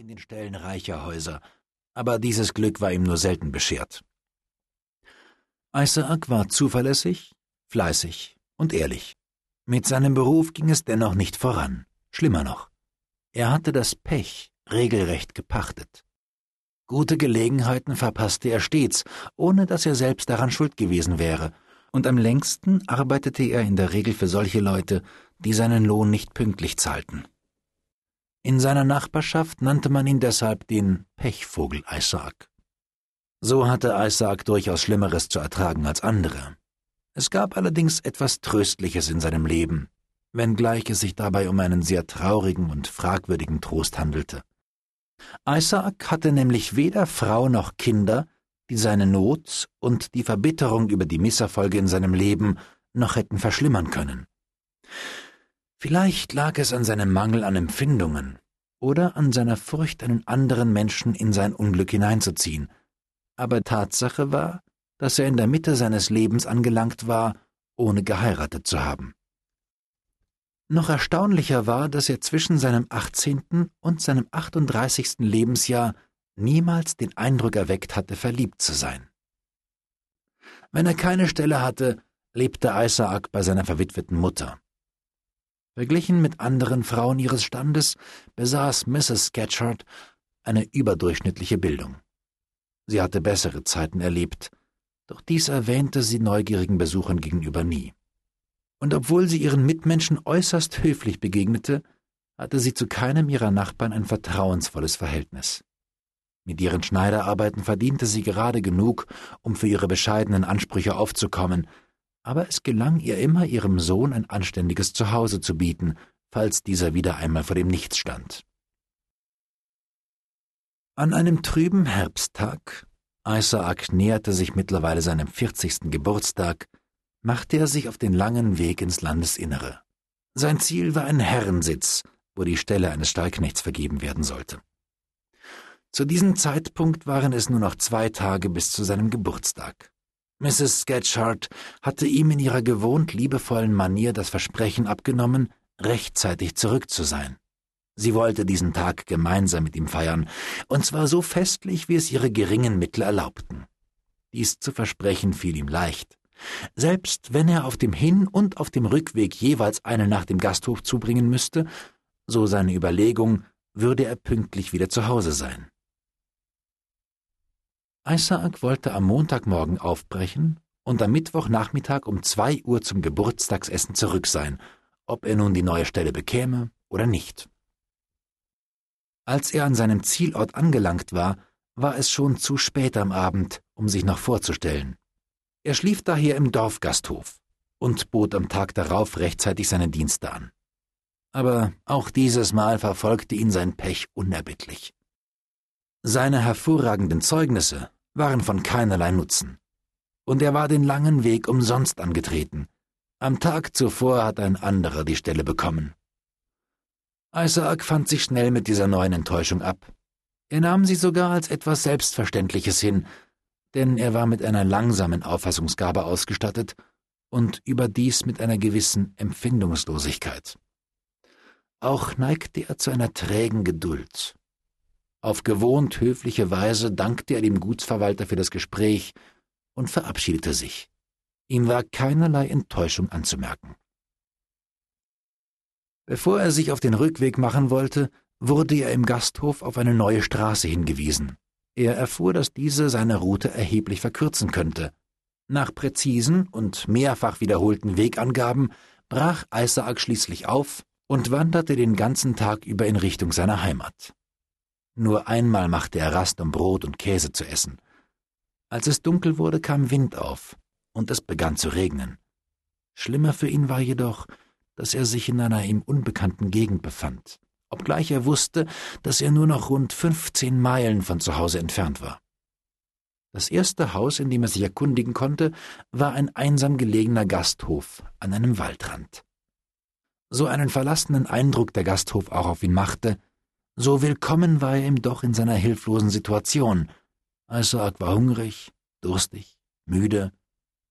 in den Ställen reicher Häuser, aber dieses Glück war ihm nur selten beschert. Isaac war zuverlässig, fleißig und ehrlich. Mit seinem Beruf ging es dennoch nicht voran. Schlimmer noch. Er hatte das Pech regelrecht gepachtet. Gute Gelegenheiten verpasste er stets, ohne dass er selbst daran schuld gewesen wäre, und am längsten arbeitete er in der Regel für solche Leute, die seinen Lohn nicht pünktlich zahlten. In seiner Nachbarschaft nannte man ihn deshalb den Pechvogel Isaac. So hatte Isaac durchaus Schlimmeres zu ertragen als andere. Es gab allerdings etwas Tröstliches in seinem Leben, wenngleich es sich dabei um einen sehr traurigen und fragwürdigen Trost handelte. Isaac hatte nämlich weder Frau noch Kinder, die seine Not und die Verbitterung über die Misserfolge in seinem Leben noch hätten verschlimmern können. Vielleicht lag es an seinem Mangel an Empfindungen oder an seiner Furcht, einen anderen Menschen in sein Unglück hineinzuziehen, aber Tatsache war, dass er in der Mitte seines Lebens angelangt war, ohne geheiratet zu haben. Noch erstaunlicher war, dass er zwischen seinem 18. und seinem 38. Lebensjahr niemals den Eindruck erweckt hatte, verliebt zu sein. Wenn er keine Stelle hatte, lebte Isaac bei seiner verwitweten Mutter. Verglichen mit anderen Frauen ihres Standes besaß Mrs. Scatchard eine überdurchschnittliche Bildung. Sie hatte bessere Zeiten erlebt, doch dies erwähnte sie neugierigen Besuchern gegenüber nie und obwohl sie ihren Mitmenschen äußerst höflich begegnete, hatte sie zu keinem ihrer Nachbarn ein vertrauensvolles Verhältnis. Mit ihren Schneiderarbeiten verdiente sie gerade genug, um für ihre bescheidenen Ansprüche aufzukommen, aber es gelang ihr immer, ihrem Sohn ein anständiges Zuhause zu bieten, falls dieser wieder einmal vor dem Nichts stand. An einem trüben Herbsttag, Isaac näherte sich mittlerweile seinem vierzigsten Geburtstag, machte er sich auf den langen Weg ins Landesinnere. Sein Ziel war ein Herrensitz, wo die Stelle eines Stallknechts vergeben werden sollte. Zu diesem Zeitpunkt waren es nur noch zwei Tage bis zu seinem Geburtstag. Mrs. Sketchard hatte ihm in ihrer gewohnt liebevollen Manier das Versprechen abgenommen, rechtzeitig zurück zu sein. Sie wollte diesen Tag gemeinsam mit ihm feiern, und zwar so festlich, wie es ihre geringen Mittel erlaubten. Dies zu versprechen fiel ihm leicht. Selbst wenn er auf dem Hin- und auf dem Rückweg jeweils eine Nacht im Gasthof zubringen müsste, so seine Überlegung, würde er pünktlich wieder zu Hause sein. Isaac wollte am Montagmorgen aufbrechen und am Mittwochnachmittag um zwei Uhr zum Geburtstagsessen zurück sein, ob er nun die neue Stelle bekäme oder nicht. Als er an seinem Zielort angelangt war, war es schon zu spät am Abend, um sich noch vorzustellen. Er schlief daher im Dorfgasthof und bot am Tag darauf rechtzeitig seine Dienste an. Aber auch dieses Mal verfolgte ihn sein Pech unerbittlich. Seine hervorragenden Zeugnisse waren von keinerlei Nutzen, und er war den langen Weg umsonst angetreten. Am Tag zuvor hat ein anderer die Stelle bekommen. Isaac fand sich schnell mit dieser neuen Enttäuschung ab. Er nahm sie sogar als etwas Selbstverständliches hin, denn er war mit einer langsamen Auffassungsgabe ausgestattet und überdies mit einer gewissen Empfindungslosigkeit. Auch neigte er zu einer trägen Geduld. Auf gewohnt höfliche Weise dankte er dem Gutsverwalter für das Gespräch und verabschiedete sich. Ihm war keinerlei Enttäuschung anzumerken. Bevor er sich auf den Rückweg machen wollte, wurde er im Gasthof auf eine neue Straße hingewiesen. Er erfuhr, dass diese seine Route erheblich verkürzen könnte. Nach präzisen und mehrfach wiederholten Wegangaben brach Isaac schließlich auf und wanderte den ganzen Tag über in Richtung seiner Heimat. Nur einmal machte er Rast, um Brot und Käse zu essen. Als es dunkel wurde, kam Wind auf, und es begann zu regnen. Schlimmer für ihn war jedoch, dass er sich in einer ihm unbekannten Gegend befand obgleich er wusste, dass er nur noch rund fünfzehn Meilen von zu Hause entfernt war. Das erste Haus, in dem er sich erkundigen konnte, war ein einsam gelegener Gasthof an einem Waldrand. So einen verlassenen Eindruck der Gasthof auch auf ihn machte, so willkommen war er ihm doch in seiner hilflosen Situation. Isaac war hungrig, durstig, müde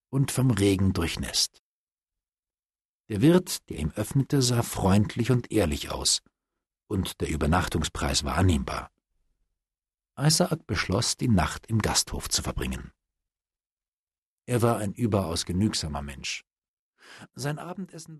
und vom Regen durchnässt. Der Wirt, der ihm öffnete, sah freundlich und ehrlich aus und der Übernachtungspreis war annehmbar. Isaac beschloss, die Nacht im Gasthof zu verbringen. Er war ein überaus genügsamer Mensch. Sein Abendessen